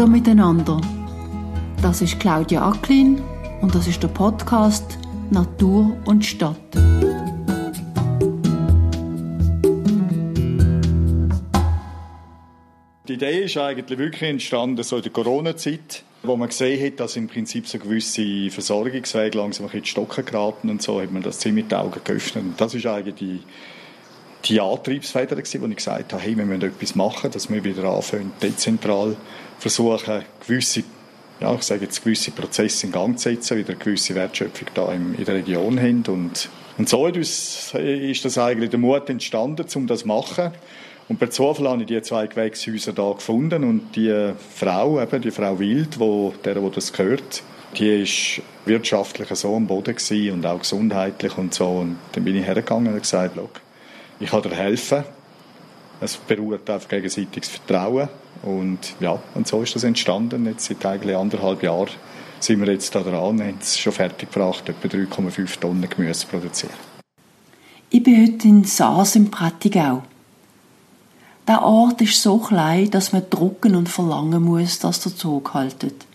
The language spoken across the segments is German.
Hallo miteinander. Das ist Claudia Acklin und das ist der Podcast Natur und Stadt. Die Idee ist eigentlich wirklich entstanden so in der Corona-Zeit, wo man gesehen hat, dass im Prinzip so gewisse Versorgungswege langsam ein bisschen stocken geraten und so, hat man das ziemlich die Augen geöffnet. Und das ist eigentlich die, die Antriebsfeder, wo ich gesagt habe, hey, wir müssen etwas machen, dass wir wieder anfangen, dezentral versuchen, gewisse, ja, ich sage jetzt, gewisse Prozesse in Gang zu setzen, wieder eine gewisse Wertschöpfung da in der Region haben. Und, und so ist das eigentlich der Mut entstanden, um das zu machen. Und per Zufall habe ich die zwei Gewächshäuser da gefunden und die Frau, eben die Frau Wild, wo, der, wo das gehört, die ist wirtschaftlich so am Boden gewesen und auch gesundheitlich und so. Und dann bin ich hergegangen und gesagt, Look, ich kann dir helfen. Es beruht auf gegenseitiges Vertrauen. Und ja, und so ist das entstanden. Jetzt seit eigentlich anderthalb Jahren sind wir jetzt da dran und haben es schon fertig gebracht, etwa 3,5 Tonnen Gemüse zu produzieren. Ich bin heute in Saas im Prättigau. Der Ort ist so klein, dass man drucken und verlangen muss, dass der Zug haltet.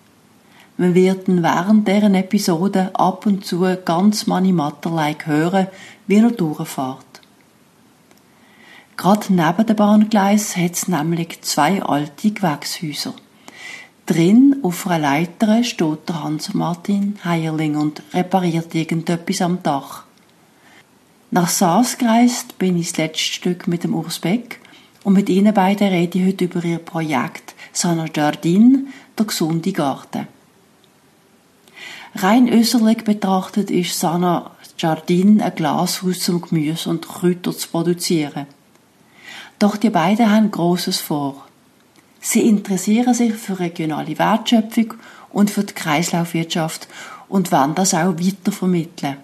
Man wird während deren Episode ab und zu ganz Manimatterleik hören, wie er durchfährt. Gerade neben dem Bahngleis hat es nämlich zwei alte Gewächshäuser. Drin auf einer Leiter steht der Hans-Martin Heierling und repariert irgendetwas am Dach. Nach Saas gereist bin ich das letzte Stück mit dem Urs Beck und mit ihnen beiden rede ich heute über ihr Projekt Sana Jardin, der gesunde Garten. Rein äußerlich betrachtet ist Sana Jardin ein Glashaus um Gemüse und Kräuter zu produzieren. Doch die beiden haben Großes vor. Sie interessieren sich für regionale Wertschöpfung und für die Kreislaufwirtschaft und wollen das auch weiter vermitteln.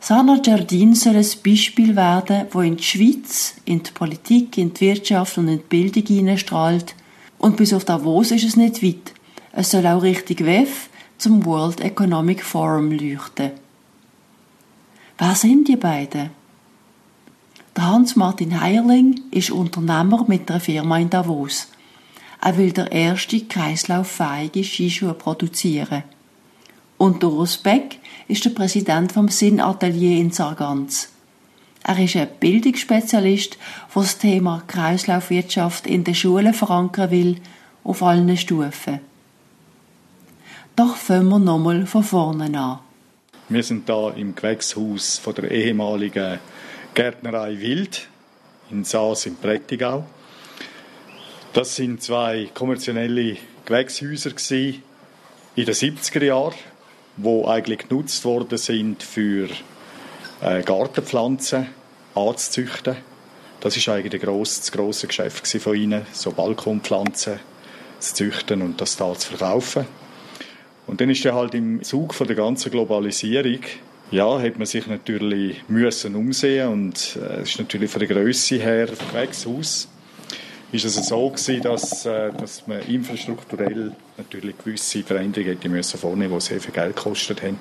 Sana Jardin soll ein Beispiel werden, wo in die Schweiz, in die Politik, in die Wirtschaft und in die Bildung hineinstrahlt. Und bis auf Davos ist es nicht weit. Es soll auch richtig WEF zum World Economic Forum leuchten. Wer sind die beiden? Der Hans-Martin Heierling ist Unternehmer mit einer Firma in Davos. Er will der erste kreislauffähige Skischuhe produzieren. Und Doris Beck ist der Präsident vom Sinnatelier in Sargans. Er ist ein Bildungsspezialist, der das Thema Kreislaufwirtschaft in den Schulen verankern will, auf allen Stufen. Doch fangen wir nochmal von vorne an. Wir sind da im Gewächshaus von der ehemaligen Gärtnerei Wild in Saas im Prättigau. Das sind zwei kommerzielle Gewächshäuser in den 70er Jahren, wo eigentlich genutzt worden sind für äh, Gartenpflanzen anzuzüchten. Das ist eigentlich das grosse Geschäft von ihnen, so Balkonpflanzen zu züchten und das da zu verkaufen. Und dann ist er halt im Zug von der ganzen Globalisierung ja, hat man sich natürlich müssen umsehen und äh, es ist natürlich von der Größe her Gewächshaus ist es so gewesen, dass, äh, dass man infrastrukturell natürlich gewisse Veränderungen hätte müssen vornehmen, die sehr viel Geld gekostet haben.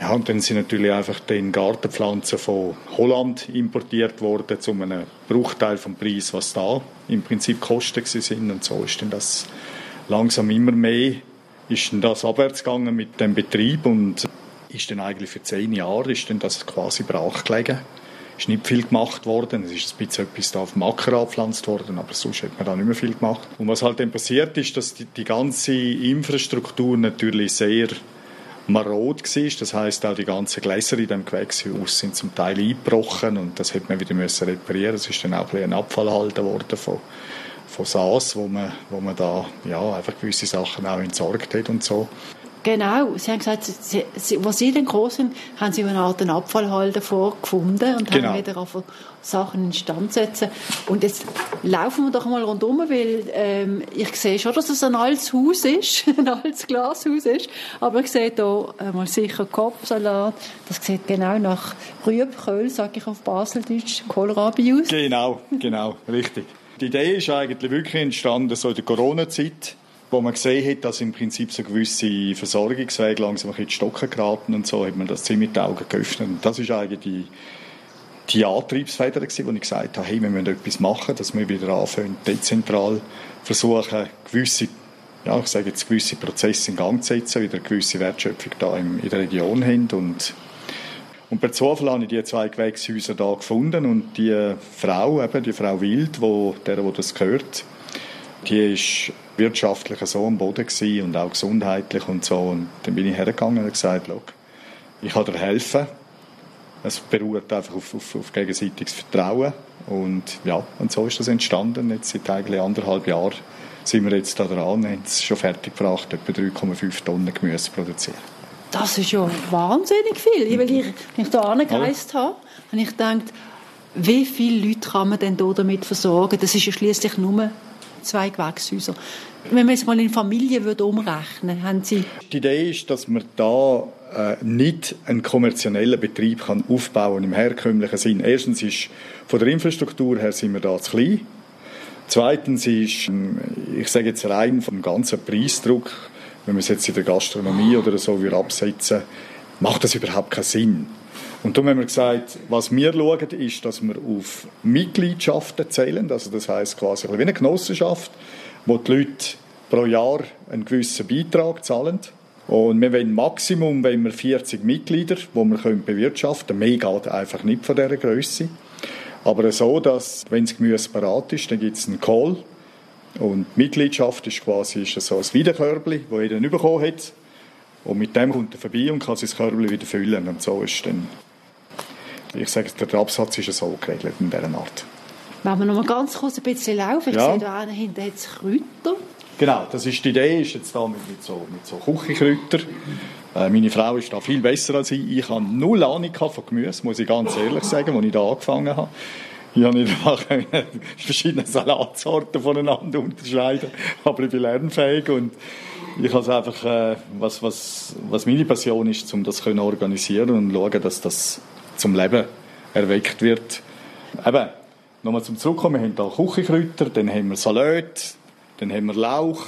Ja, und dann sind natürlich einfach den Gartenpflanzen von Holland importiert worden, zu einem Bruchteil vom Preis, was da im Prinzip Kosten sind. Und so ist dann das langsam immer mehr, ist dann das abwärts gegangen mit dem Betrieb und ist dann eigentlich für zehn Jahre ist dann das quasi brach gelegen. ist nicht viel gemacht worden. Es ist ein bisschen etwas da auf dem Acker angepflanzt worden, aber sonst hat man da nicht mehr viel gemacht. Und was halt dann passiert ist, dass die, die ganze Infrastruktur natürlich sehr marod war. Das heißt auch die ganzen Gläser in dem Gewächshaus sind zum Teil eingebrochen und das hat man wieder müssen reparieren. Es ist dann auch ein, Abfall gehalten worden von, von SAS, wo man, wo man da ja, einfach gewisse Sachen auch entsorgt hat und so. Genau, Sie haben gesagt, Sie, Sie, wo Sie dann groß sind, haben Sie eine Art Abfallhalter vorgefunden und genau. haben wieder auf Sachen instand setzen. Und jetzt laufen wir doch mal rundum, weil ähm, ich sehe schon, dass es ein altes Haus ist, ein altes Glashaus ist, aber ich sehe hier mal sicher Kopfsalat, das sieht genau nach Rüebköhl, sage ich auf Baseldeutsch, Kohlrabi aus. Genau, genau, richtig. Die Idee ist eigentlich wirklich entstanden so in der Corona-Zeit wo man gesehen hat, dass im Prinzip so gewisse Versorgungswege langsam ein bisschen stocken geraten und so, hat man das ziemlich die Augen geöffnet. Und das ist eigentlich die, die Antriebsfeder, wo ich gesagt habe, hey, wir müssen etwas machen, dass wir wieder anfangen, dezentral versuchen, gewisse, ja, ich sage jetzt, gewisse Prozesse in Gang zu setzen, wieder eine gewisse Wertschöpfung da in, der Region haben und und per Zufall habe ich die zwei Gewächshäuser da gefunden und die Frau, eben die Frau Wild, wo, der, wo das gehört, die ist wirtschaftlich so am Boden und auch gesundheitlich und so. Und dann bin ich hergegangen und gesagt, ich kann dir helfen. Es beruht einfach auf, auf, auf, gegenseitiges Vertrauen. Und ja, und so ist das entstanden. Jetzt seit eigentlich anderthalb Jahren sind wir jetzt da dran und haben es schon fertig gebracht, etwa 3,5 Tonnen Gemüse zu produzieren. Das ist ja wahnsinnig viel. Weil ich, wenn ich da angereist habe, habe ich gedacht, wie viele Leute kann man denn damit versorgen? Das ist ja schließlich nur zwei Gewächshäuser. Wenn man es mal in Familie würde umrechnen haben Sie... Die Idee ist, dass man da äh, nicht einen kommerziellen Betrieb kann aufbauen im herkömmlichen Sinn. Erstens ist von der Infrastruktur her sind wir da zu klein. Zweitens ist, ähm, ich sage jetzt rein vom ganzen Preisdruck, wenn wir es jetzt in der Gastronomie oder so absetzen, macht das überhaupt keinen Sinn. Und darum haben wir gesagt, was wir schauen, ist, dass wir auf Mitgliedschaften zählen. Also das heißt quasi wie eine Genossenschaft, wo die Leute pro Jahr einen gewissen Beitrag zahlen. Und wir wollen Maximum wenn wir 40 Mitglieder, die wir können bewirtschaften können. Mehr geht einfach nicht von dieser Größe. Aber so, dass, wenn das Gemüse parat ist, dann gibt es einen Call. Und die Mitgliedschaft ist quasi ist so ein Wiederkörbli, das jeder bekommen hat. Und mit dem kommt er vorbei und kann sein Körbli wieder füllen. Und so ist dann, ich sage, der Absatz ist so geregelt in dieser Art. Wenn wir noch mal ganz kurz ein bisschen laufen. Ich ja. sehe da hinten hat es Kräuter. Genau, das ist die Idee, ist jetzt da mit, mit so, mit so Küchenkräutern. Äh, meine Frau ist da viel besser als ich. Ich habe null Ahnung von Gemüse, muss ich ganz ehrlich sagen, als ich da angefangen habe. Ich habe nicht verschiedene Salatsorten voneinander unterscheiden, aber ich bin lernfähig und ich habe einfach, äh, was, was, was meine Passion ist, um das zu organisieren und schauen, dass das zum Leben erweckt wird. Eben, nochmal zum Zurückkommen, wir haben hier Küchenkräuter, dann haben wir Salat, dann haben wir Lauch,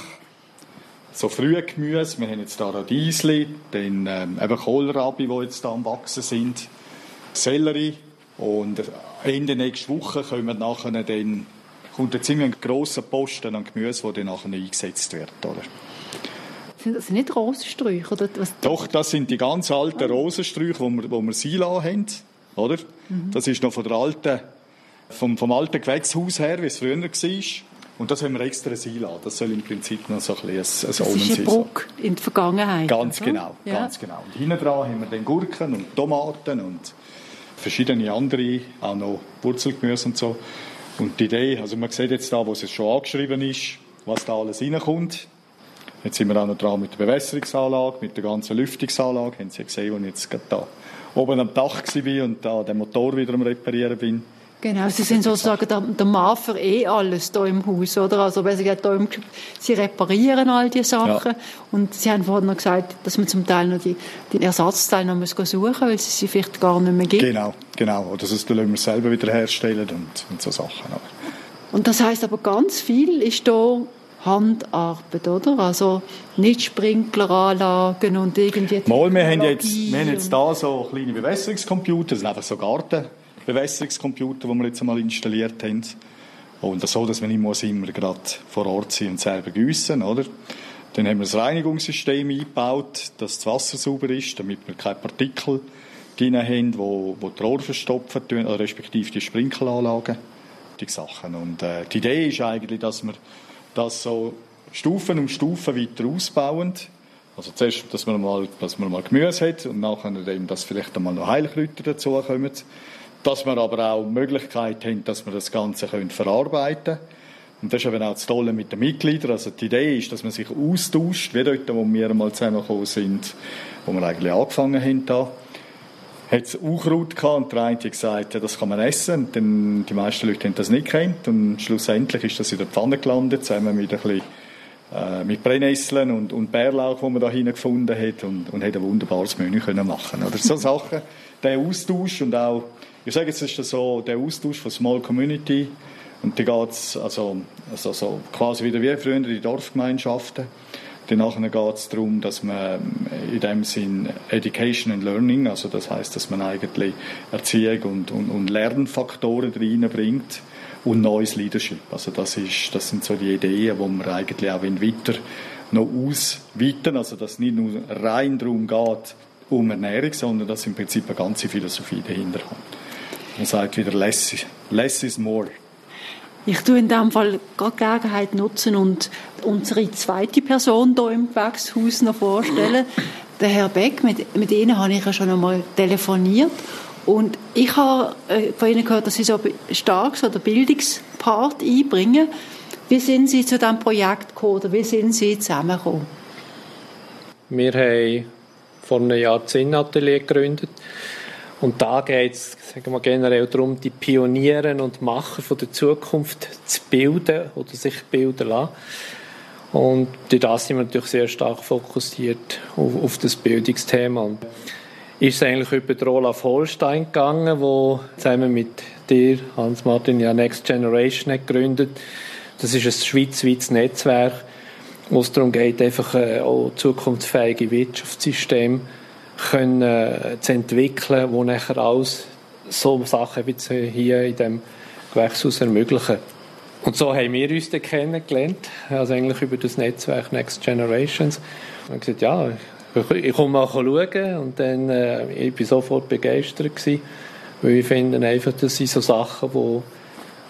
so frühe Gemüse, wir haben jetzt hier Radiesli, dann ähm, eben Kohlrabi, die jetzt hier am Wachsen sind, Sellerie und Ende nächste Woche kommen nachher dann, kommt ein ziemlich grosser Posten an Gemüse, der dann nachher eingesetzt wird. Oder? Sind das nicht Rosensträucher? Oder was? Doch, das sind die ganz alten Rosensträucher, die wir, wo wir Sila haben. Oder? Mhm. Das ist noch von der alten, vom, vom alten Gewächshaus her, wie es früher war. Und das haben wir extra Sila. Das soll im Prinzip noch so ein bisschen ein, ein Das ist eine Brücke in der Vergangenheit. Ganz oder? genau, ja. ganz genau. Und hinten dran haben wir dann Gurken und Tomaten und verschiedene andere, auch noch Wurzelgemüse und so. Und die Idee, also man sieht jetzt da, wo es schon angeschrieben ist, was da alles reinkommt. Jetzt sind wir auch noch dran mit der Bewässerungsanlage, mit der ganzen Lüftungsanlage. Haben Sie gesehen, als ich jetzt gerade da oben am Dach war und da den Motor wieder am Reparieren bin. Genau, Sie sind sozusagen der, der Mann für eh alles hier im Haus, oder? Also, weil Sie, im, Sie reparieren all diese Sachen. Ja. Und Sie haben vorhin noch gesagt, dass man zum Teil noch die, die Ersatzteile noch muss suchen muss, weil es sie vielleicht gar nicht mehr gibt. Genau, genau. Oder das lassen wir selber wieder herstellen und, und so Sachen. Und das heißt aber ganz viel ist hier Handarbeit, oder? Also nicht Sprinkleranlagen und irgendwie... Mal, wir haben jetzt, wir haben jetzt da so kleine Bewässerungscomputer, das sind einfach so Garten Bewässerungscomputer, die wir jetzt einmal installiert haben. Und so, dass man nicht muss immer gerade vor Ort sein und selber gießen, oder? Dann haben wir das Reinigungssystem eingebaut, dass das Wasser sauber ist, damit wir keine Partikel drin haben, wo, wo die Rohre verstopfen, respektive die Sprinkelanlagen, die Sachen. Und äh, die Idee ist eigentlich, dass wir das so Stufen um Stufen weiter ausbauen. Also zuerst, dass man mal, dass man mal Gemüse hat und nachher, dass vielleicht einmal noch Heilkräuter dazukommen dass wir aber auch die Möglichkeit haben, dass wir das Ganze können verarbeiten können. Und das ist eben auch das Tolle mit den Mitgliedern. Also die Idee ist, dass man sich austauscht, wie dort, wo wir einmal zusammengekommen sind, wo wir eigentlich angefangen haben da. Hat es Unkraut gehabt und der eine hat gesagt, das kann man essen. Und dann, die meisten Leute haben das nicht kennt und schlussendlich ist das in der Pfanne gelandet, zusammen mit ein bisschen äh, mit Brennnesseln und, und Bärlauch, die man da gefunden hat und, und hat ein wunderbares Menü können machen. Oder so Sachen, der Austausch und auch ich sage jetzt, ist das so der Austausch von Small Community und da geht es also, also so quasi wieder wie früher in die Dorfgemeinschaften. Danach geht es darum, dass man in dem Sinn Education and Learning, also das heißt, dass man eigentlich Erziehung und, und, und Lernfaktoren reinbringt und neues Leadership. Also das, ist, das sind so die Ideen, wo man eigentlich auch weiter noch ausweiten, also dass es nicht nur rein darum geht, um Ernährung, sondern dass im Prinzip eine ganze Philosophie dahinter hat. Man sagt wieder less, less is more. Ich tue in diesem Fall die Gelegenheit nutzen und unsere zweite Person hier im Gewächshaus noch vorstellen. Der Herr Beck, mit, mit Ihnen habe ich ja schon einmal telefoniert. Und ich habe äh, von Ihnen gehört, dass Sie so stark so den Bildungspart einbringen. Wie sind Sie zu diesem Projekt gekommen oder wie sind Sie zusammengekommen? Wir haben vor einem Jahr das Atelier gegründet und da geht es generell darum, die Pioniere und Macher von der Zukunft zu bilden oder sich bilden lassen. Und durch das sind wir natürlich sehr stark fokussiert auf, auf das Bildungsthema. Und ist es eigentlich über die Olaf Holstein gegangen, wo zusammen mit dir, Hans-Martin, ja Next Generation hat gegründet. Das ist ein schweizweites Netzwerk, wo es darum geht, einfach äh, auch zukunftsfähige Wirtschaftssysteme können, äh, zu entwickeln, die nachher alles so Sachen wie hier in dem Gewächshaus ermöglichen. Und so haben wir uns dann kennengelernt, also eigentlich über das Netzwerk Next Generations. Und gesagt, ja, ich, komme mal schauen und dann äh, ich bin sofort begeistert gewesen, weil ich finde einfach, das sind so Sachen, wo,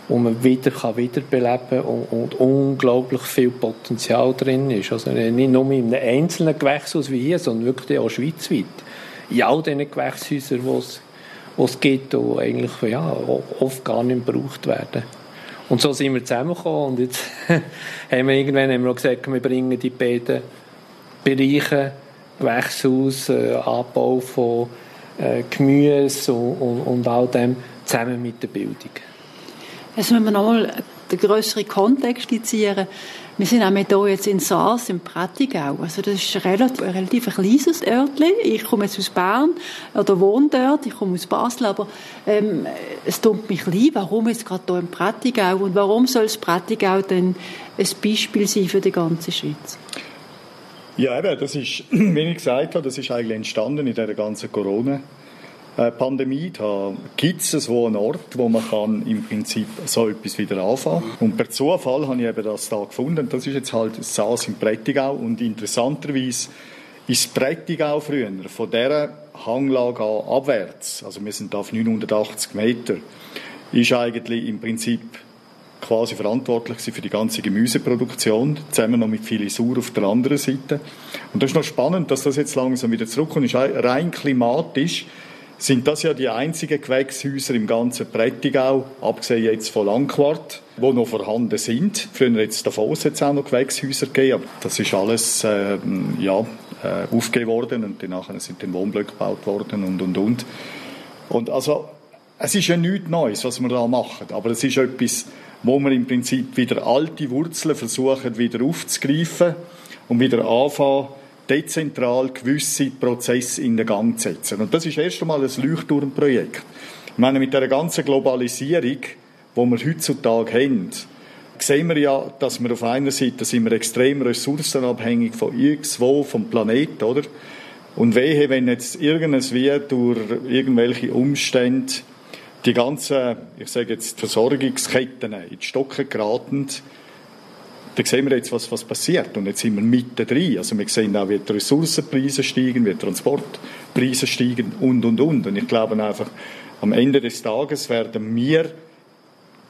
wo man wieder kann wiederbeleben und, und, unglaublich viel Potenzial drin ist. Also nicht nur in einem einzelnen Gewächshaus wie hier, sondern wirklich auch schweizweit. In all diesen Gewächshäusern, wo es die es gibt, die eigentlich ja, oft gar nicht gebraucht werden. Und so sind wir zusammengekommen und jetzt haben wir irgendwann haben wir gesagt, wir bringen die beiden Bereiche, Gewächshaus, äh, Abbau von äh, Gemüse und, und, und all dem zusammen mit der Bildung. Jetzt müssen wir nochmal den grösseren Kontext skizzieren. Wir sind auch hier jetzt in Saas, im Prättigau. Also das ist relativ, ein relativ kleines Örtchen. Ich komme jetzt aus Bern oder wohne dort. Ich komme aus Basel, aber ähm, es tut mich leid, warum jetzt gerade hier im Prättigau und warum soll das Prättigau denn ein Beispiel sein für die ganze Schweiz? Ja, eben, das ist, wie ich gesagt habe, das ist eigentlich entstanden in dieser ganzen Corona- äh, Pandemie. Da gibt es so einen Ort, wo man kann im Prinzip so etwas wieder anfangen. Und per Zufall habe ich eben das da gefunden. Das ist jetzt halt Saas im Prättigau. Und interessanterweise ist Prättigau früher von dieser Hanglage an abwärts, also wir sind da auf 980 Meter, ist eigentlich im Prinzip quasi verantwortlich für die ganze Gemüseproduktion, zusammen noch mit Filisur auf der anderen Seite. Und das ist noch spannend, dass das jetzt langsam wieder zurückkommt. Ist rein klimatisch sind das ja die einzigen Gewächshäuser im ganzen Prättigau, abgesehen jetzt von Langquart, wo noch vorhanden sind. Früher jetzt Davos hat es auch noch Gewächshäuser gegeben, aber das ist alles äh, ja, äh, aufgegeben worden und danach sind dann Wohnblöcke gebaut worden und, und, und. Und also, es ist ja nichts Neues, was wir da machen, aber es ist etwas, wo wir im Prinzip wieder alte Wurzeln versuchen wieder aufzugreifen und wieder anfangen, dezentral gewisse Prozesse in den Gang zu setzen. Und das ist erst einmal ein Leuchtturmprojekt. Ich meine, mit der ganzen Globalisierung, die wir heutzutage haben, sehen wir ja, dass wir auf einer Seite sind wir extrem ressourcenabhängig von irgendwo vom Planeten, oder? Und wehe, wenn jetzt irgendes wie durch irgendwelche Umstände die ganzen, ich sage jetzt Versorgungsketten in die Stocke geraten, dann sehen wir jetzt, was, was passiert. Und jetzt sind wir mitten drin. Also wir sehen auch, wie die Ressourcenpreise steigen, wie die Transportpreise steigen und, und, und. Und ich glaube einfach, am Ende des Tages werden wir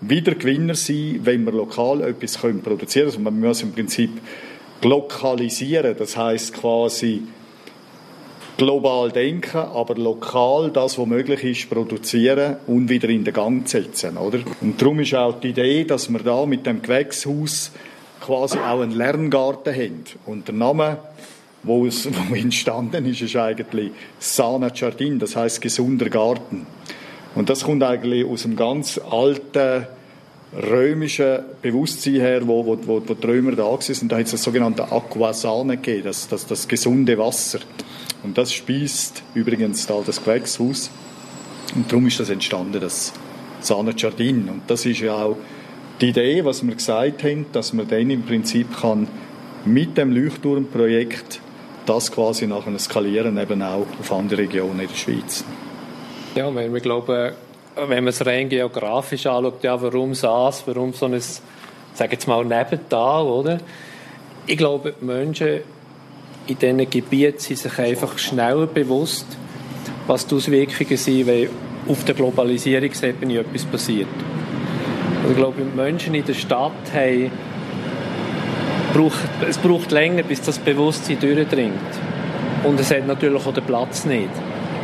wieder Gewinner sein, wenn wir lokal etwas produzieren können. Also man muss im Prinzip lokalisieren. Das heißt quasi global denken, aber lokal das, was möglich ist, produzieren und wieder in den Gang setzen, oder? Und darum ist auch die Idee, dass wir da mit dem Gewächshaus quasi auch einen Lerngarten haben. Und der Name, wo es wo entstanden ist, ist eigentlich Sana Jardin, das heißt gesunder Garten. Und das kommt eigentlich aus einem ganz alten römischen Bewusstsein her, wo, wo, wo, die Römer da waren. Und da hat es das sogenannte Aquasane gegeben, das, das, das gesunde Wasser. Und das speist übrigens da das Gewächshaus. Und darum ist das entstanden, das Sana Jardin. Und das ist ja auch die Idee, was wir gesagt haben, dass man dann im Prinzip kann mit dem Leuchtturmprojekt das quasi nachher skalieren, eben auch auf andere Regionen in der Schweiz. Ja, wenn wir glauben, wenn man es rein geografisch anschaut, ja, warum SAS, warum so ein, sage jetzt mal, Nebental, oder? Ich glaube, die Menschen in diesen Gebieten sind sich einfach schneller bewusst, was die Auswirkungen sind, wenn auf der Globalisierungsebene etwas passiert. Und ich glaube, Menschen in der Stadt haben, braucht, es braucht länger, bis das Bewusstsein durchdringt. Und es hat natürlich auch den Platz nicht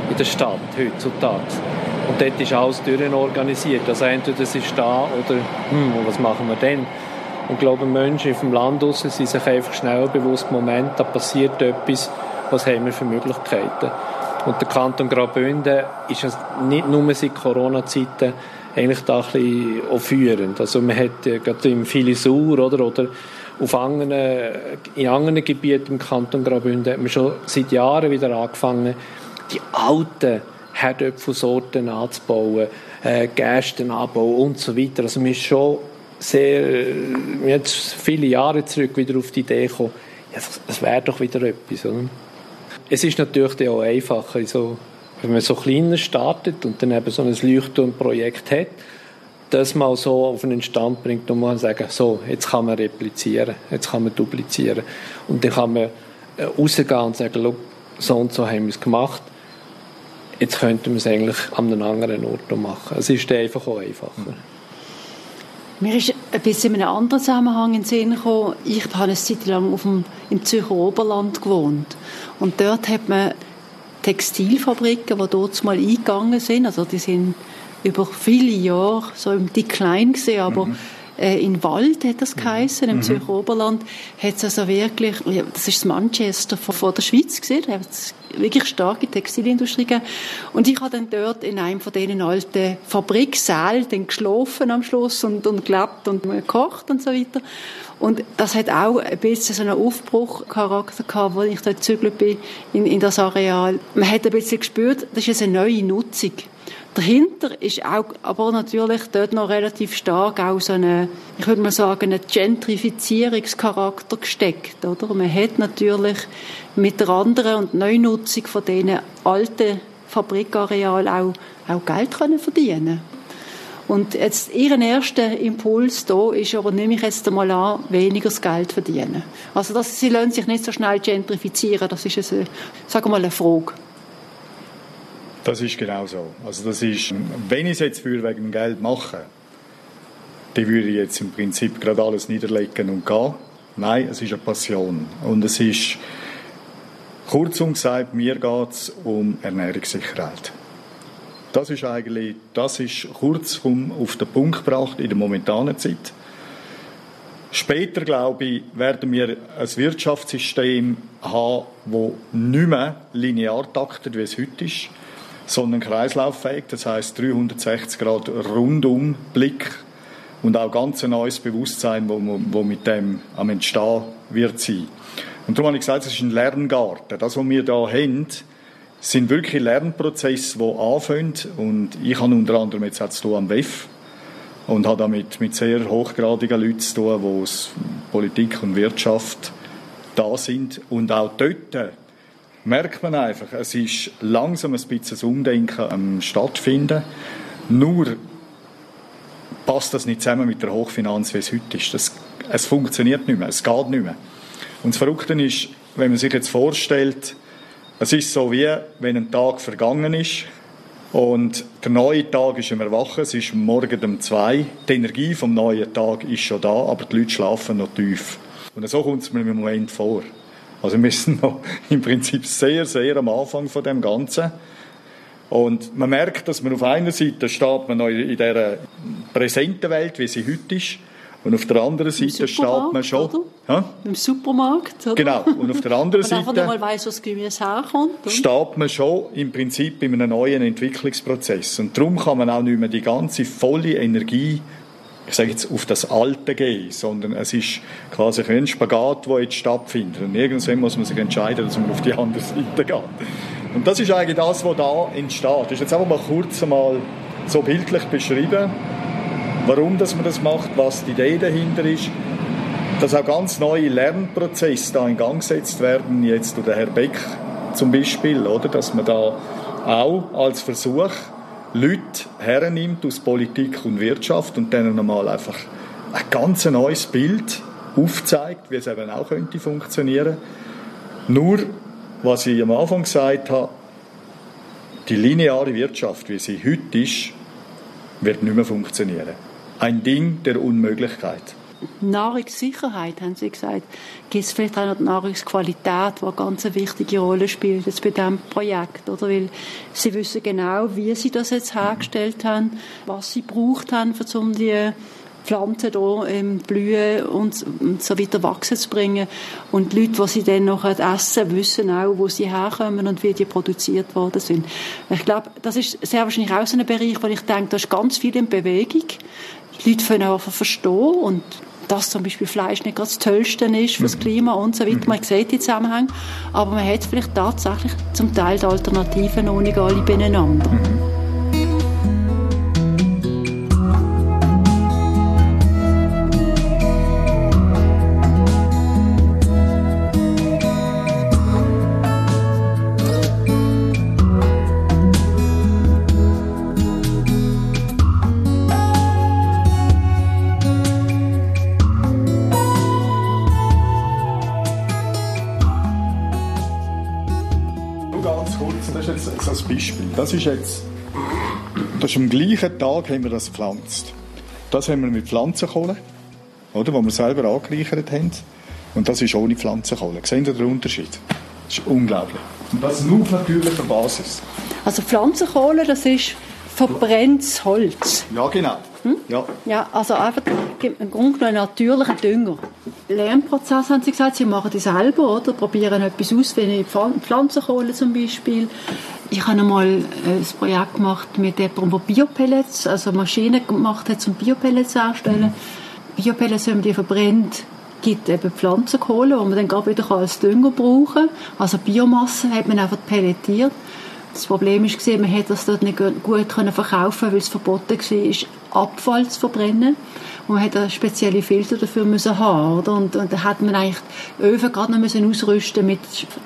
in der Stadt heutzutage. Und dort ist alles durchorganisiert. Also entweder das ist da oder hm, was machen wir denn? Und ich glaube, Menschen auf dem Land draussen sind sich einfach schnell bewusst, Moment, da passiert etwas, was haben wir für Möglichkeiten? Und der Kanton Graubünden ist nicht nur seit Corona-Zeiten eigentlich da ein bisschen auch führend. Also man hat äh, gerade im Filisur oder, oder auf anderen, in anderen Gebieten im Kanton Graubünden hat man schon seit Jahren wieder angefangen, die alten Herdöpfelsorten anzubauen, äh, Gersten anbauen und so weiter. Also man ist schon sehr, jetzt viele Jahre zurück wieder auf die Idee gekommen, das wäre doch wieder etwas. Oder? Es ist natürlich auch einfacher, so, wenn man so kleiner startet und dann eben so ein Leuchtturmprojekt hat, das mal so auf einen Stand bringt und man sagen, so, jetzt kann man replizieren, jetzt kann man duplizieren. Und dann kann man äh, rausgehen und sagen, so und so haben wir es gemacht jetzt könnten wir es eigentlich an einem anderen Ort machen. Es ist einfach auch einfacher. Mir ist ein bisschen in einem anderen Zusammenhang in den Sinn gekommen. Ich habe eine Zeit lang auf dem, im Zürcher Oberland gewohnt. Und dort hat man Textilfabriken, die dort mal eingegangen sind. Also die sind über viele Jahre so im Decline gesehen, aber mhm. Äh, in Wald hat das geheißen, im mhm. Zürcher Oberland, hat es also wirklich, das ist das Manchester von, von der Schweiz gesehen, da hat es wirklich starke Textilindustrie gegeben. Und ich habe dann dort in einem von diesen alten Fabriksälen dann geschlafen am Schluss und, und gelebt und gekocht und so weiter. Und das hat auch ein bisschen so einen Aufbruchcharakter gehabt, als ich dort gezügelt bin in, in das Areal. Man hat ein bisschen gespürt, das ist eine neue Nutzung. Dahinter ist auch, aber natürlich dort noch relativ stark auch so eine, ich würde mal sagen, ein Gentrifizierungscharakter gesteckt, oder? Man hat natürlich mit der anderen und Neunutzung von diesen alten Fabrikarealen auch, auch Geld können verdienen und jetzt Ihren erster Impuls da ist aber, nehme ich jetzt einmal an, weniger Geld verdienen. Also das, Sie sich nicht so schnell gentrifizieren, das ist eine, sagen wir mal eine Frage. Das ist genau so. Also das ist, wenn ich es jetzt für wegen Geld mache, dann würde ich jetzt im Prinzip gerade alles niederlegen und gehen. Nein, es ist eine Passion. Und es ist, kurzum gesagt, mir geht es um Ernährungssicherheit. Das ist eigentlich, das ist kurzum auf den Punkt gebracht in der momentanen Zeit. Später, glaube ich, werden wir ein Wirtschaftssystem haben, das nicht mehr linear taktet, wie es heute ist, sondern kreislauffähig, das heißt 360 Grad rundum Blick und auch ganz ein neues Bewusstsein, wo, wo mit dem am Entstehen wird sein. Und darum habe ich gesagt, es ist ein Lerngarten. Das, was wir hier haben, sind wirklich Lernprozesse, die anfangen. Und ich habe unter anderem jetzt auch zu tun am WEF und habe damit mit sehr hochgradigen Leuten zu tun, die Politik und Wirtschaft da sind. Und auch dort merkt man einfach, es ist langsam ein bisschen das Umdenken am stattfinden. Nur passt das nicht zusammen mit der Hochfinanz, wie es heute ist. Das, es funktioniert nicht mehr, es geht nicht mehr. Und das Verrückte ist, wenn man sich jetzt vorstellt, es ist so wie, wenn ein Tag vergangen ist und der neue Tag ist im Erwachen, es ist morgen um zwei. Die Energie vom neuen Tag ist schon da, aber die Leute schlafen noch tief. Und so kommt es mir im Moment vor. Also wir sind noch im Prinzip sehr, sehr am Anfang von dem Ganzen. Und man merkt, dass man auf einer Seite steht man noch in dieser präsenten Welt, wie sie heute ist. Und auf der anderen Seite steht man schon. Ja? Im Supermarkt, oder? Genau. Und auf der anderen Seite. Wenn man weiss, was Gemüse herkommt. Steht man schon im Prinzip in einem neuen Entwicklungsprozess. Und darum kann man auch nicht mehr die ganze volle Energie ich sage jetzt, auf das Alte gehen, sondern es ist quasi ein Spagat, der jetzt stattfindet. Und irgendwann muss man sich entscheiden, dass man auf die andere Seite geht. Und das ist eigentlich das, was da entsteht. Das ist jetzt einfach mal kurz einmal so bildlich beschrieben, warum dass man das macht, was die Idee dahinter ist. dass auch ganz neue Lernprozesse da in Gang gesetzt werden, jetzt durch den Herr Beck zum Beispiel, oder? dass man da auch als Versuch Leute hernimmt aus Politik und Wirtschaft und denen einmal einfach ein ganz neues Bild aufzeigt, wie es eben auch könnte funktionieren. Nur, was ich am Anfang gesagt habe, die lineare Wirtschaft, wie sie heute ist, wird nicht mehr funktionieren. Ein Ding der Unmöglichkeit. Nahrungssicherheit, haben Sie gesagt. Gibt es vielleicht auch noch die Nahrungsqualität, die eine ganz wichtige Rolle spielt jetzt bei diesem Projekt? Oder? Weil Sie wissen genau, wie Sie das jetzt hergestellt haben, was Sie gebraucht haben, um die Pflanzen hier im Blühen und, so weiter wachsen zu bringen. Und die Leute, die sie dann noch essen, wissen auch, wo sie herkommen und wie die produziert worden sind. Ich glaube, das ist sehr wahrscheinlich auch so ein Bereich, wo ich denke, da ist ganz viel in Bewegung. Die Leute können einfach verstehen und dass zum Beispiel Fleisch nicht ganz das Tollste ist für das mhm. Klima und so weiter. Man sieht die Zusammenhänge, aber man hat vielleicht tatsächlich zum Teil die Alternativen noch nicht alle beieinander. Das ist jetzt, das ist am gleichen Tag haben wir das gepflanzt. Das haben wir mit Pflanzenkohle, oder, wo wir selber angereichert haben. Und das ist ohne Pflanzenkohle. Sehen Sie den Unterschied? Das ist unglaublich. Und das nur auf natürlicher Basis. Also Pflanzenkohle, das ist verbrenntes Holz. Ja, genau. Hm? Ja. ja, also einfach im Grunde genommen natürlicher Dünger. Lernprozess haben Sie gesagt, Sie machen die selber, oder? Probieren etwas aus, wie Pflanzenkohle zum Beispiel. Ich habe einmal äh, ein Projekt gemacht mit jemandem, der Biopellets, also Maschinen gemacht hat, um Biopellets herzustellen. Mhm. Biopellets, wenn man die verbrennt, gibt eben Pflanzenkohle, die man dann gerade wieder als Dünger brauchen kann. Also Biomasse hat man einfach pelletiert. Das Problem war, man hätte das dort nicht gut verkaufen weil es verboten war, Abfall zu verbrennen. Und man hätte einen speziellen Filter dafür müssen haben, oder? Und, und da hat man eigentlich die Öfen gerade noch müssen ausrüsten mit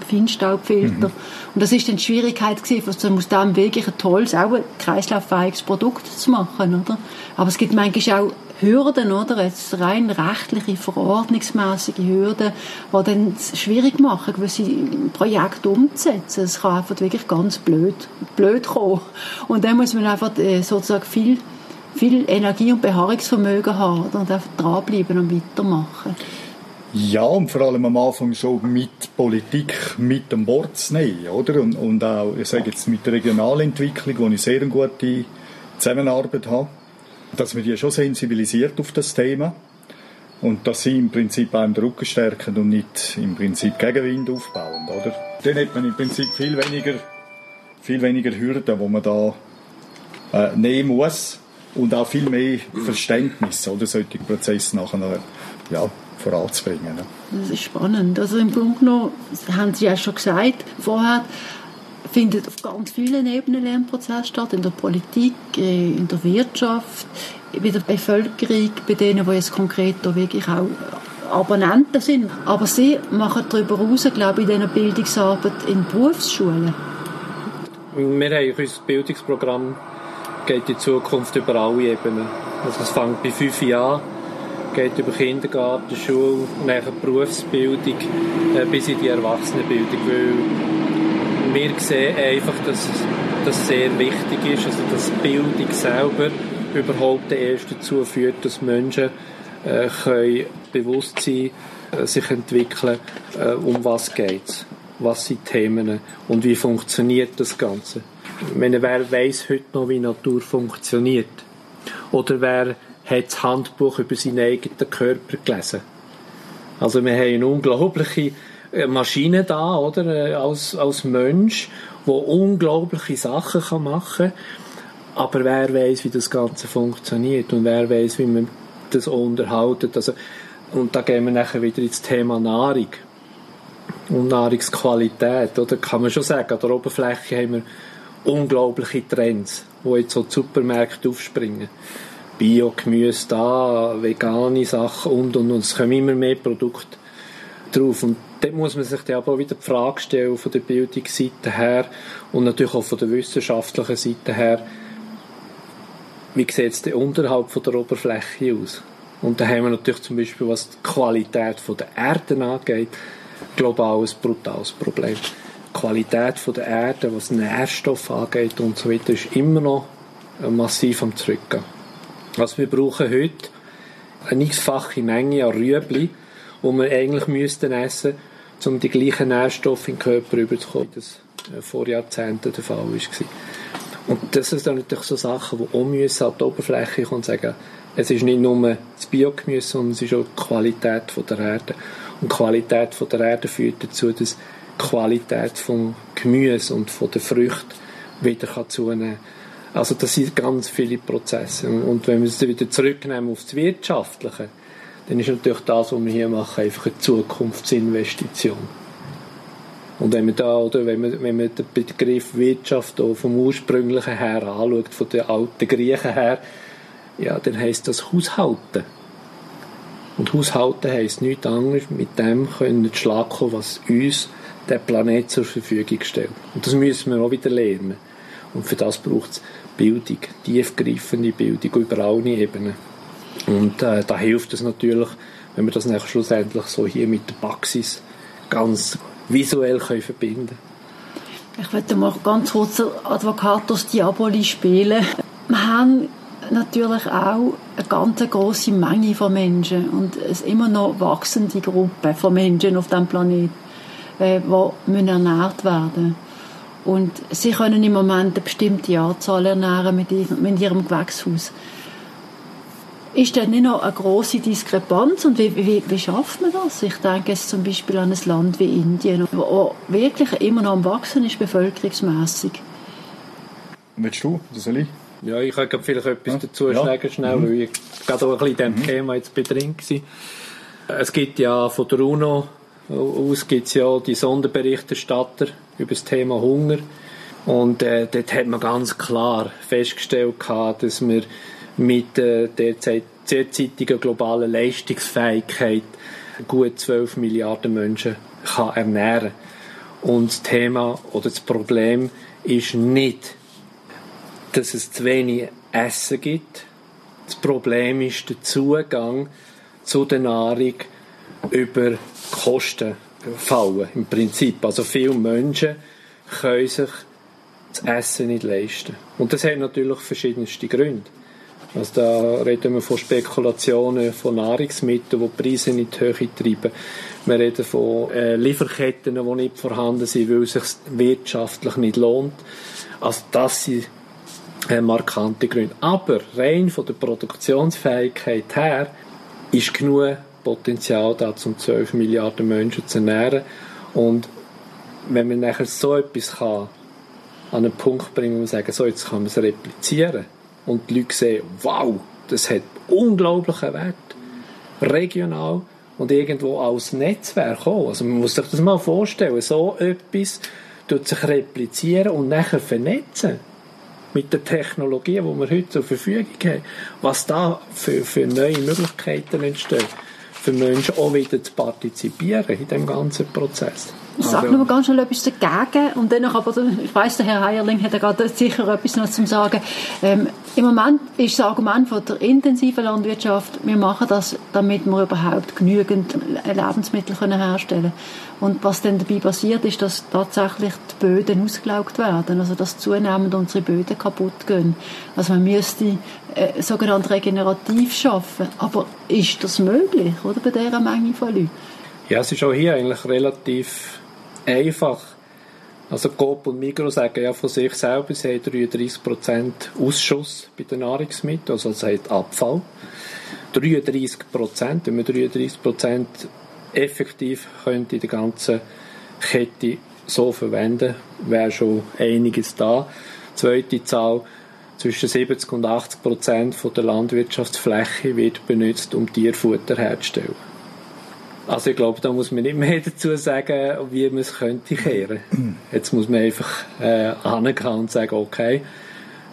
Feinstaubfilter. Mhm. Und das ist dann die Schwierigkeit gewesen, aus dem wirklich ein tolles, auch ein kreislauffähiges Produkt zu machen, oder? Aber es gibt manchmal auch Hürden, oder? Jetzt rein rechtliche, verordnungsmäßige Hürden, die dann es schwierig machen, gewisse Projekte umzusetzen. Es kann einfach wirklich ganz blöd, blöd kommen. Und dann muss man einfach äh, sozusagen viel, viel Energie und Beharrungsvermögen haben und einfach dranbleiben und weitermachen. Ja, und vor allem am Anfang so mit Politik mit an Bord zu nehmen, oder? Und, und auch, ich sage jetzt, mit der Regionalentwicklung, wo ich sehr gute Zusammenarbeit habe dass wir die schon sensibilisiert auf das Thema und dass sie im Prinzip einem Rücken stärken und nicht im Prinzip Gegenwind aufbauen, oder? Dann hat man im Prinzip viel weniger, viel weniger Hürden, wo man da äh, nehmen muss und auch viel mehr Verständnis, oder solche Prozesse nachher ja, voranzubringen. Ne? Das ist spannend. Also im Grunde genommen, haben Sie ja schon gesagt vorher, findet auf ganz vielen Ebenen Lernprozess statt, in der Politik, äh, in der Wirtschaft, bei der Bevölkerung, bei denen, die jetzt konkret da wirklich auch Abonnenten sind. Aber sie machen darüber hinaus, glaube ich, in dieser Bildungsarbeit in Berufsschulen. Wir haben unser Bildungsprogramm geht in Zukunft über alle Ebenen. Also es fängt bei fünf Jahren geht über Kindergarten, Schule, nachher Berufsbildung äh, bis in die Erwachsenenbildung, weil wir sehen einfach, dass das sehr wichtig ist, also dass Bildung selber überhaupt erst dazu führt, dass Menschen äh, können Bewusstsein äh, sich entwickeln, äh, um was geht was sind Themen und wie funktioniert das Ganze. Ich meine, wer weiß heute noch, wie Natur funktioniert? Oder wer hat das Handbuch über seinen eigenen Körper gelesen? Also wir haben eine unglaubliche Maschine da, oder? Äh, als, als Mensch, der unglaubliche Sachen kann machen kann. Aber wer weiß, wie das Ganze funktioniert und wer weiß, wie man das unterhaltet. Also, und da gehen wir nachher wieder ins Thema Nahrung und Nahrungsqualität. Oder kann man schon sagen, an der Oberfläche haben wir unglaubliche Trends, wo jetzt so die Supermärkte aufspringen. Bio-Gemüse da, vegane Sachen und und und. Es kommen immer mehr Produkte drauf. Und dort muss man sich aber auch wieder die Frage stellen, von der Bildungsseite her und natürlich auch von der wissenschaftlichen Seite her, wie sieht es denn unterhalb von der Oberfläche aus? Und da haben wir natürlich zum Beispiel, was die Qualität der Erde angeht, global ein brutales Problem. Die Qualität der Erde, was Nährstoffe angeht und so weiter, ist immer noch massiv am Zurückgehen. Also wir brauchen heute eine x-fache Menge an Rüebli, die wir eigentlich müssten essen müssten, um die gleichen Nährstoffe in den Körper überzukommen, das äh, vor Jahrzehnten der Fall war. Und das sind dann natürlich so Sachen, die auch müssen an die Oberfläche kommen und sagen, es ist nicht nur das Biogemüse, sondern es ist auch die Qualität der Erde. Und die Qualität der Erde führt dazu, dass die Qualität vom Gemüse und von den Früchten wieder zunehmen kann. Also das sind ganz viele Prozesse. Und wenn wir es wieder zurücknehmen auf das Wirtschaftliche, dann ist natürlich das, was wir hier machen, einfach eine Zukunftsinvestition. Und wenn man da, oder wenn man, wenn man den Begriff Wirtschaft auch vom ursprünglichen her anschaut, von den alten Griechen her, ja, dann heisst das Haushalten. Und Haushalten heisst nichts anderes, mit dem können wir Schlag kommen, was uns der Planet zur Verfügung stellt. Und das müssen wir auch wieder lernen. Und für das braucht es Bildung, tiefgreifende Bildung über alle Ebenen. Und äh, da hilft es natürlich, wenn wir das nachher schlussendlich so hier mit der Praxis ganz visuell können verbinden Ich möchte mal ganz kurz Advocatus Diaboli spielen. Wir haben natürlich auch eine ganz große Menge von Menschen und es immer noch wachsende Gruppe von Menschen auf dem Planeten, äh, die ernährt werden müssen. Und sie können im Moment eine bestimmte Anzahl ernähren mit ihrem Gewächshaus. Ist das nicht noch eine große Diskrepanz und wie, wie, wie schafft man das? Ich denke jetzt zum Beispiel an ein Land wie Indien, wo wirklich immer noch am Wachsen ist, bevölkerungsmässig. Willst du, oder soll ich? Ja, ich könnte vielleicht etwas ja. dazu sagen, ja. schnell, mhm. weil ich gerade auch ein bisschen in diesem mhm. Thema jetzt drin war. Es gibt ja von der UNO aus gibt's ja die Sonderberichterstatter über das Thema Hunger. Und äh, dort hat man ganz klar festgestellt, dass wir mit der derzeitigen globalen Leistungsfähigkeit gut 12 Milliarden Menschen kann ernähren Und das Thema oder das Problem ist nicht, dass es zu wenig Essen gibt. Das Problem ist der Zugang zu der Nahrung über Kosten fallen, im Prinzip. Also viele Menschen können sich das Essen nicht leisten. Und das hat natürlich verschiedenste Gründe. Also da reden wir von Spekulationen von Nahrungsmitteln, die die Preise nicht die Höhe treiben. Wir reden von äh, Lieferketten, die nicht vorhanden sind, weil es sich wirtschaftlich nicht lohnt. Also das sind äh, markante Gründe. Aber rein von der Produktionsfähigkeit her ist genug Potenzial da, um 12 Milliarden Menschen zu ernähren. Und wenn man nachher so etwas kann, an einen Punkt bringen, wo man sagen, so, jetzt kann man es replizieren. Und die Leute sehen, wow, das hat unglaublichen Wert. Regional und irgendwo als Netzwerk auch. Also man muss sich das mal vorstellen, so etwas tut sich replizieren und nachher vernetzen mit den Technologien, die wir heute zur Verfügung haben, was da für, für neue Möglichkeiten entstehen für Menschen auch wieder zu partizipieren in dem ganzen Prozess. Ich sage also, nur ganz schnell etwas dagegen und dann aber, ich weiss, der Herr Heierling hat gerade sicher etwas noch zu sagen. Ähm, Im Moment ist das Argument von der intensiven Landwirtschaft, wir machen das, damit wir überhaupt genügend Lebensmittel können herstellen Und was dann dabei passiert, ist, dass tatsächlich die Böden ausgelaugt werden, also dass zunehmend unsere Böden kaputt gehen. Also man müsste äh, sogenannt regenerativ schaffen. Aber ist das möglich, oder, bei dieser Menge von Leuten? Ja, es ist auch hier eigentlich relativ einfach. Also Coop und Migros sagen ja von sich selber, sie haben 33% Ausschuss bei den Nahrungsmitteln, also sie haben Abfall. 33%, wenn man 33% effektiv in der ganzen Kette so verwenden, wäre schon einiges da. Zweite Zahl, zwischen 70 und 80 Prozent der Landwirtschaftsfläche wird benutzt, um Tierfutter herzustellen. Also ich glaube, da muss man nicht mehr dazu sagen, wie man es könnte kehren. Jetzt muss man einfach äh, angehen und sagen, okay,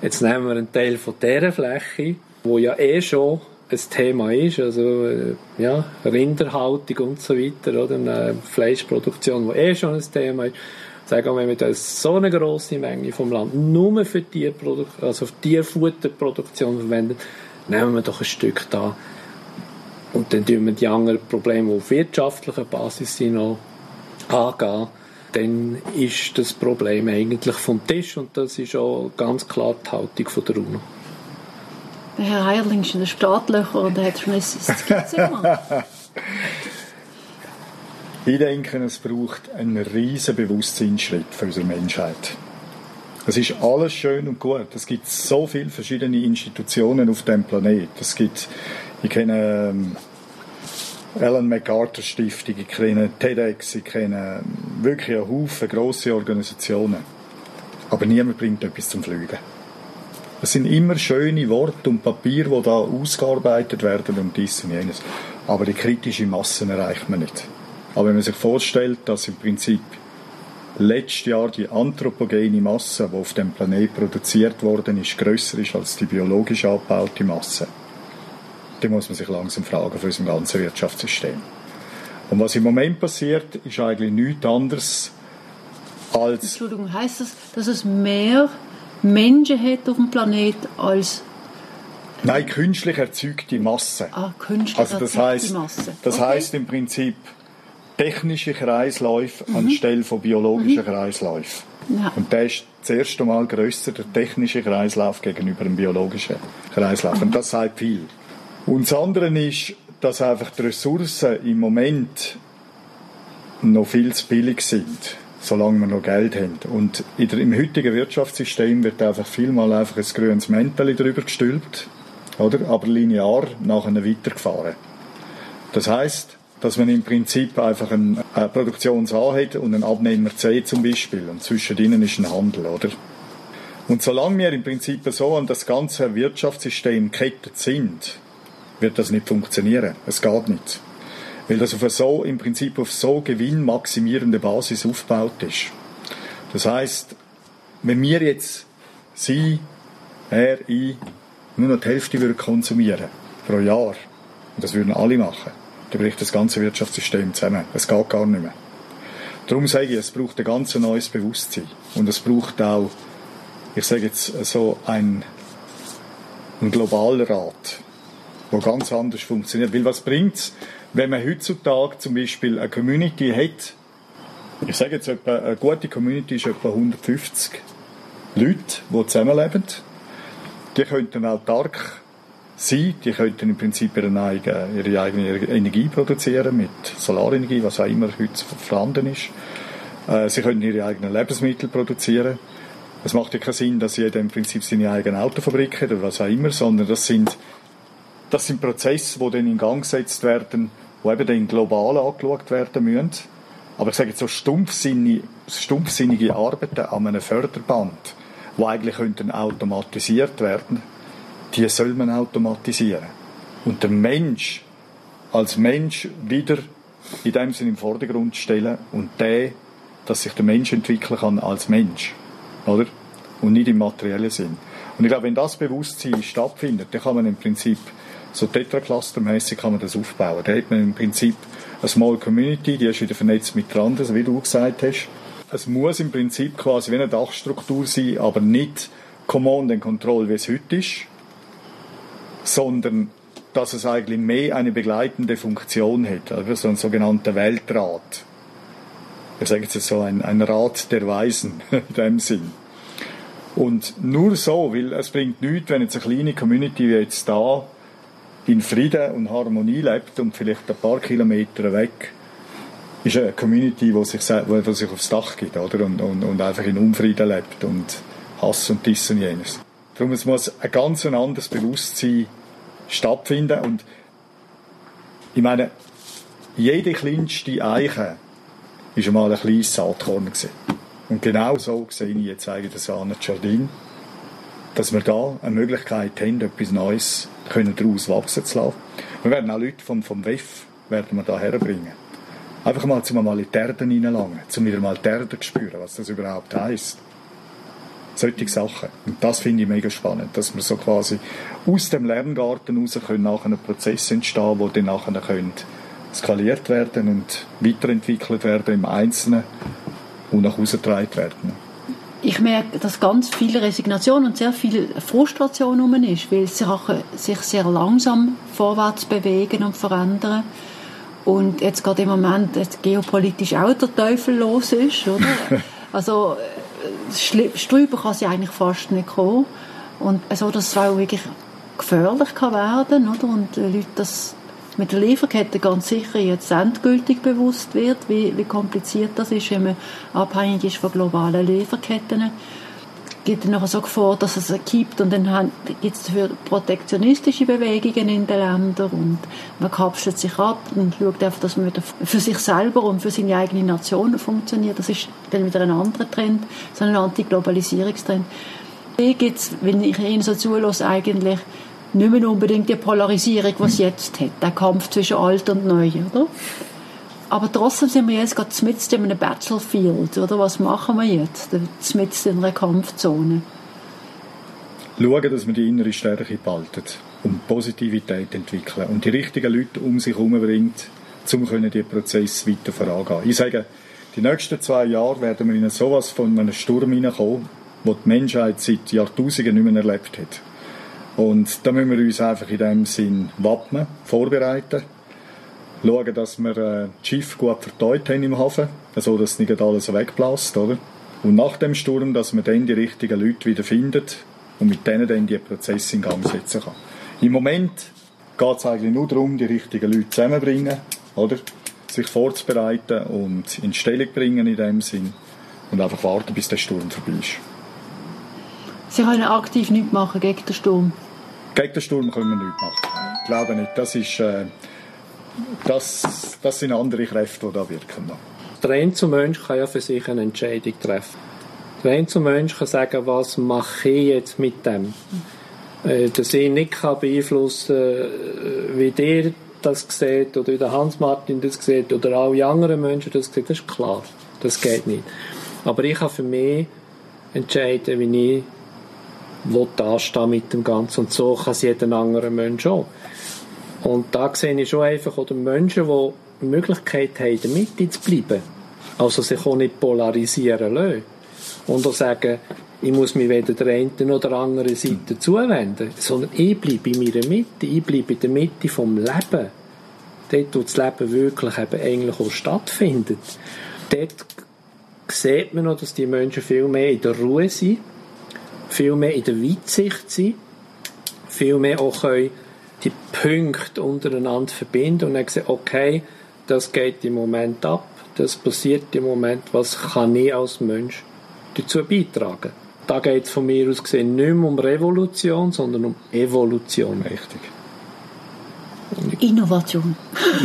jetzt nehmen wir einen Teil von dieser Fläche wo ja eh schon ein Thema ist, also äh, ja, Rinderhaltung und so weiter, oder eine Fleischproduktion, wo eh schon ein Thema ist. Sagen wir, wenn wir so eine große Menge vom Land nur für Tierprodukt, also für Tierfutterproduktion verwenden, nehmen wir doch ein Stück da und dann tun wir die anderen Probleme, die auf wirtschaftlicher Basis sind, noch angehen. Dann ist das Problem eigentlich vom Tisch und das ist auch ganz klar die Haltung von der UNO. Der Herr Heierling ist in den Startlöchern und hat schon eine Skizze gemacht. Ich denke, es braucht einen riesen Bewusstseinsschritt für unsere Menschheit. Es ist alles schön und gut. Es gibt so viele verschiedene Institutionen auf dem Planeten. Es gibt, ich kenne ähm, Ellen MacArthur Stiftung, ich kenne TEDx, ich kenne wirklich einen Haufen grosse Organisationen. Aber niemand bringt etwas zum Fliegen. Es sind immer schöne Worte und Papier, die da ausgearbeitet werden und dies und jenes. Aber die kritische Masse erreicht man nicht. Aber wenn man sich vorstellt, dass im Prinzip letztes Jahr die anthropogene Masse, die auf dem Planet produziert worden ist, grösser ist als die biologisch abgebaute Masse, dann muss man sich langsam fragen für unser ganzes Wirtschaftssystem. Und was im Moment passiert, ist eigentlich nichts anderes als... Entschuldigung, heißt das, dass es mehr Menschen hat auf dem Planet als Nein, künstlich erzeugte Masse. Ah, künstlich also das heißt, Masse. Das okay. heißt im Prinzip technische Kreisläufe mhm. anstelle von biologischen mhm. Kreisläufen. Ja. Und der ist das erste Mal grösser, der technische Kreislauf gegenüber dem biologischen Kreislauf. Mhm. Und das sagt viel. Und das andere ist, dass einfach die Ressourcen im Moment noch viel zu billig sind, solange wir noch Geld haben. Und der, im heutigen Wirtschaftssystem wird einfach vielmal einfach ein grünes Mäntel drüber gestülpt, oder? aber linear nachher weitergefahren. Das heißt, dass man im Prinzip einfach eine Produktions A hat und einen Abnehmer C zum Beispiel und zwischen ihnen ist ein Handel, oder? Und solange wir im Prinzip so an das ganze Wirtschaftssystem gekettet sind, wird das nicht funktionieren. Es geht nicht. Weil das auf so, im Prinzip auf so gewinnmaximierende Basis aufgebaut ist. Das heißt, wenn wir jetzt Sie, er, ich nur noch die Hälfte würden konsumieren pro Jahr, und das würden alle machen, dann bricht das ganze Wirtschaftssystem zusammen. Es geht gar nicht mehr. Darum sage ich, es braucht ein ganz neues Bewusstsein. Und es braucht auch, ich sage jetzt so, ein, ein Globalrat, der ganz anders funktioniert. Weil was bringt es, wenn man heutzutage zum Beispiel eine Community hat, ich sage jetzt, etwa, eine gute Community ist etwa 150 Leute, die zusammenleben. Die könnten autark sein, die könnten im Prinzip ihre eigene, ihre eigene Energie produzieren, mit Solarenergie, was auch immer heute vorhanden ist. Äh, sie können ihre eigenen Lebensmittel produzieren. Es macht ja keinen Sinn, dass jeder im Prinzip seine eigene Autofabrik hat oder was auch immer, sondern das sind, das sind Prozesse, die dann in Gang gesetzt werden, die eben dann global angeschaut werden müssen. Aber ich sage jetzt so stumpfsinnige, stumpfsinnige Arbeiten an einem Förderband, die eigentlich könnten automatisiert werden die soll man automatisieren. Und der Mensch als Mensch wieder in dem Sinne im Vordergrund stellen und der, dass sich der Mensch entwickeln kann als Mensch. Oder? Und nicht im materiellen Sinn. Und ich glaube, wenn das Bewusstsein stattfindet, dann kann man im Prinzip so tetraclustermäßig kann man das aufbauen. Da hat man im Prinzip eine Small Community, die ist wieder vernetzt mit anderen, wie du gesagt hast. Es muss im Prinzip quasi wie eine Dachstruktur sein, aber nicht Command and Control, wie es heute ist, sondern dass es eigentlich mehr eine begleitende Funktion hat, also so ein sogenannter Weltrat. Ich sage jetzt so ein, ein Rat der Weisen in dem Sinn. Und nur so, weil es bringt nichts, wenn jetzt eine kleine Community wie jetzt da in Frieden und Harmonie lebt und vielleicht ein paar Kilometer weg ist eine Community, die sich, die sich aufs Dach geht oder? Und, und, und einfach in Unfrieden lebt und Hass und dies und jenes. Darum es muss ein ganz anderes Bewusstsein stattfinden und ich meine, jede kleinste Eiche war einmal ein kleines Saatkorn. Gewesen. Und genau so sehe ich jetzt eigentlich das Anne Jardin, dass wir da eine Möglichkeit haben, etwas Neues können daraus wachsen zu lassen. Wir werden auch Leute vom, vom WEF werden wir da herbringen. Einfach mal zum mal in die Erde reinlangen, zum wieder mal die Erde zu spüren, was das überhaupt heisst. Solche Sachen. Und das finde ich mega spannend, dass wir so quasi aus dem Lerngarten raus können nachher einen Prozess entstehen, wo dann nachher können skaliert werden und weiterentwickelt werden im Einzelnen und nach Hause getragen werden. Ich merke, dass ganz viel Resignation und sehr viel Frustration rum ist, weil Sachen sich sehr langsam vorwärts bewegen und verändern. Und jetzt gerade im Moment jetzt geopolitisch auch der Teufel los ist, oder? Also, Strüber kann sie eigentlich fast nicht kommen. Und so, dass es auch wirklich gefährlich kann werden, oder? Und Leute das mit der Lieferkette ganz sicher jetzt endgültig bewusst wird, wie, wie kompliziert das ist, wenn man abhängig ist von globalen Lieferketten. Gibt dann so vor, dass es gibt und dann gibt es dafür protektionistische Bewegungen in den Ländern und man kapselt sich ab und schaut einfach, dass man wieder für sich selber und für seine eigene Nation funktioniert. Das ist dann wieder ein anderer Trend, so ein Antiglobalisierungstrend. Hier gibt es, wenn ich Ihnen so zulasse, eigentlich nicht mehr unbedingt die Polarisierung, die es jetzt hat, der Kampf zwischen alt und neu, oder? Aber trotzdem sind wir jetzt gerade mitten in einem Battlefield, oder? Was machen wir jetzt? Mitten in einer Kampfzone. Schauen, dass wir die innere Stärke behalten und Positivität entwickeln und die richtigen Leute um sich herum bringt, um diesen Prozess weiter vorangehen. Ich sage, die nächsten zwei Jahre werden wir in sowas von einem Sturm hineinkommen, wo die Menschheit seit Jahrtausenden nicht mehr erlebt hat. Und da müssen wir uns einfach in dem Sinn wappnen, vorbereiten, schauen, dass wir äh, das Schiff gut verteut haben im Hafen, so dass nicht alles wegblasst, oder? Und nach dem Sturm, dass man dann die richtigen Leute wieder findet und mit denen dann die Prozesse in Gang setzen kann. Im Moment geht es eigentlich nur darum, die richtigen Leute zusammenzubringen, oder? Sich vorzubereiten und in Stellung bringen in dem Sinn und einfach warten, bis der Sturm vorbei ist. Sie können aktiv nichts machen gegen den Sturm? Gegen den Sturm können wir nichts machen. Ich glaube nicht. Das, ist, äh, das, das sind andere Kräfte, die da wirken. Der Einzelmensch kann ja für sich eine Entscheidung treffen. Der Einzelmensch kann sagen, was mache ich jetzt mit dem. Äh, dass ich nicht kann beeinflussen kann, wie der das sieht oder wie der Hans-Martin das sieht oder alle anderen Menschen das sehen, das ist klar. Das geht nicht. Aber ich kann für mich entscheiden, wie ich will dastehen mit dem Ganzen. Und so kann es jeder andere Mensch auch. Und da sehe ich schon einfach oder Menschen, die die Möglichkeit haben, in der Mitte zu bleiben. Also sich auch nicht polarisieren lassen. Und auch sagen, ich muss mich weder der einen oder anderen Seite zuwenden, sondern ich bleibe in meiner Mitte, ich bleibe in der Mitte vom Leben. Dort, wo das Leben wirklich eben eigentlich auch stattfindet. Dort sieht man noch, dass die Menschen viel mehr in der Ruhe sind viel mehr in der Weitsicht sein, viel mehr auch können die Punkte untereinander verbinden und dann sehen, okay, das geht im Moment ab, das passiert im Moment, was kann ich als Mensch dazu beitragen? Da geht es von mir aus gesehen nicht mehr um Revolution, sondern um Evolution. Richtig. Innovation.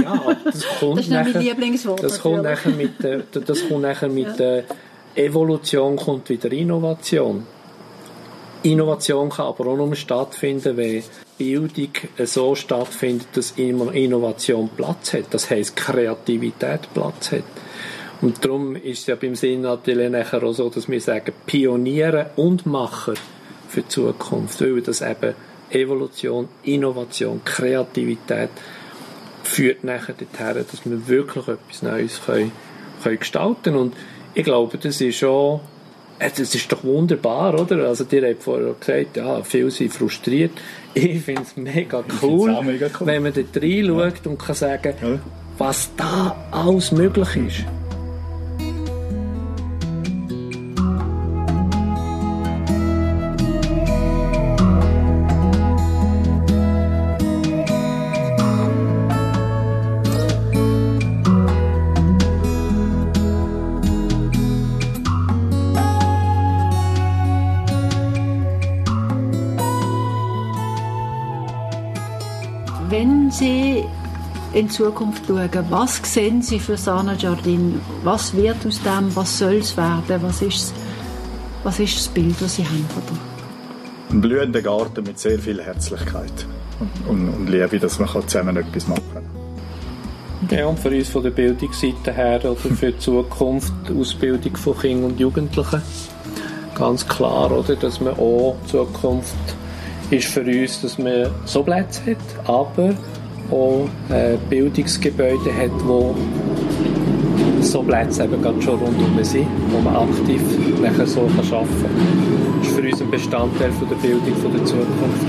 Ja, das kommt das ist nachher, mein Lieblingswort. Das kommt nachher mit, der, das kommt nachher mit ja. der Evolution kommt wieder Innovation. Innovation kann aber auch nur stattfinden, wenn Bildung so stattfindet, dass Innovation Platz hat. Das heisst, Kreativität Platz hat. Und darum ist es ja beim Sinn natürlich nachher auch so, dass wir sagen, Pioniere und Macher für die Zukunft, weil das eben Evolution, Innovation, Kreativität führt nachher dorthin, dass wir wirklich etwas Neues können, können gestalten. Und ich glaube, das ist schon das ist doch wunderbar, oder? Also, ihr habt vorher gesagt, ja, viele sind frustriert. Ich finde es mega cool, mega cool, wenn man dort reinschaut ja. und kann sagen, ja. was da alles möglich ist. In Zukunft schauen, was sehen Sie für Sana Jardin? Was wird aus dem? Was soll es werden? Was ist, was ist das Bild, das Sie haben von Ein blühender Garten mit sehr viel Herzlichkeit und, und Liebe, dass man zusammen etwas machen kann. Ja, und für uns von der Bildungsseite her oder für die Zukunft, die Ausbildung von Kindern und Jugendlichen, ganz klar, oder, dass man auch Zukunft ist für uns, dass man so Plätze hat, aber auch äh, Bildungsgebäude hat, wo so Plätze eben gerade schon rundherum sind, wo man aktiv nachher so kann arbeiten kann. Das ist für uns ein Bestandteil von der Bildung von der Zukunft.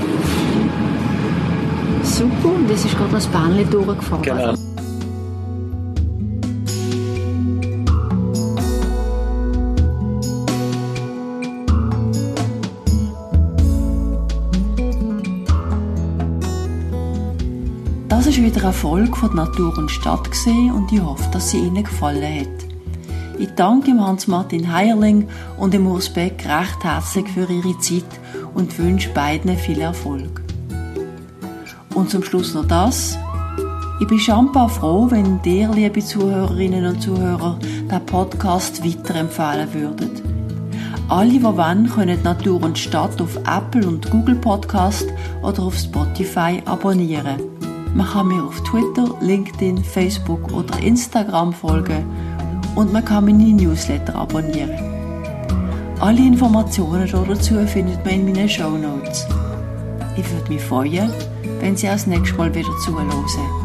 Super, und es ist gerade das Bähnchen durchgefahren. Genau. Wieder eine Folge von Natur und Stadt gesehen und ich hoffe, dass sie Ihnen gefallen hat. Ich danke Hans-Martin Heierling und dem Urs Beck recht herzlich für ihre Zeit und wünsche beiden viel Erfolg. Und zum Schluss noch das. Ich bin schambar froh, wenn dir, liebe Zuhörerinnen und Zuhörer, den Podcast weiterempfehlen würdet. Alle, die wollen, können Natur und Stadt auf Apple und Google Podcast oder auf Spotify abonnieren. Man kann mir auf Twitter, LinkedIn, Facebook oder Instagram folgen und man kann meine Newsletter abonnieren. Alle Informationen dazu findet man in meinen Show Notes. Ich würde mich freuen, wenn Sie auch das nächste Mal wieder zuhören.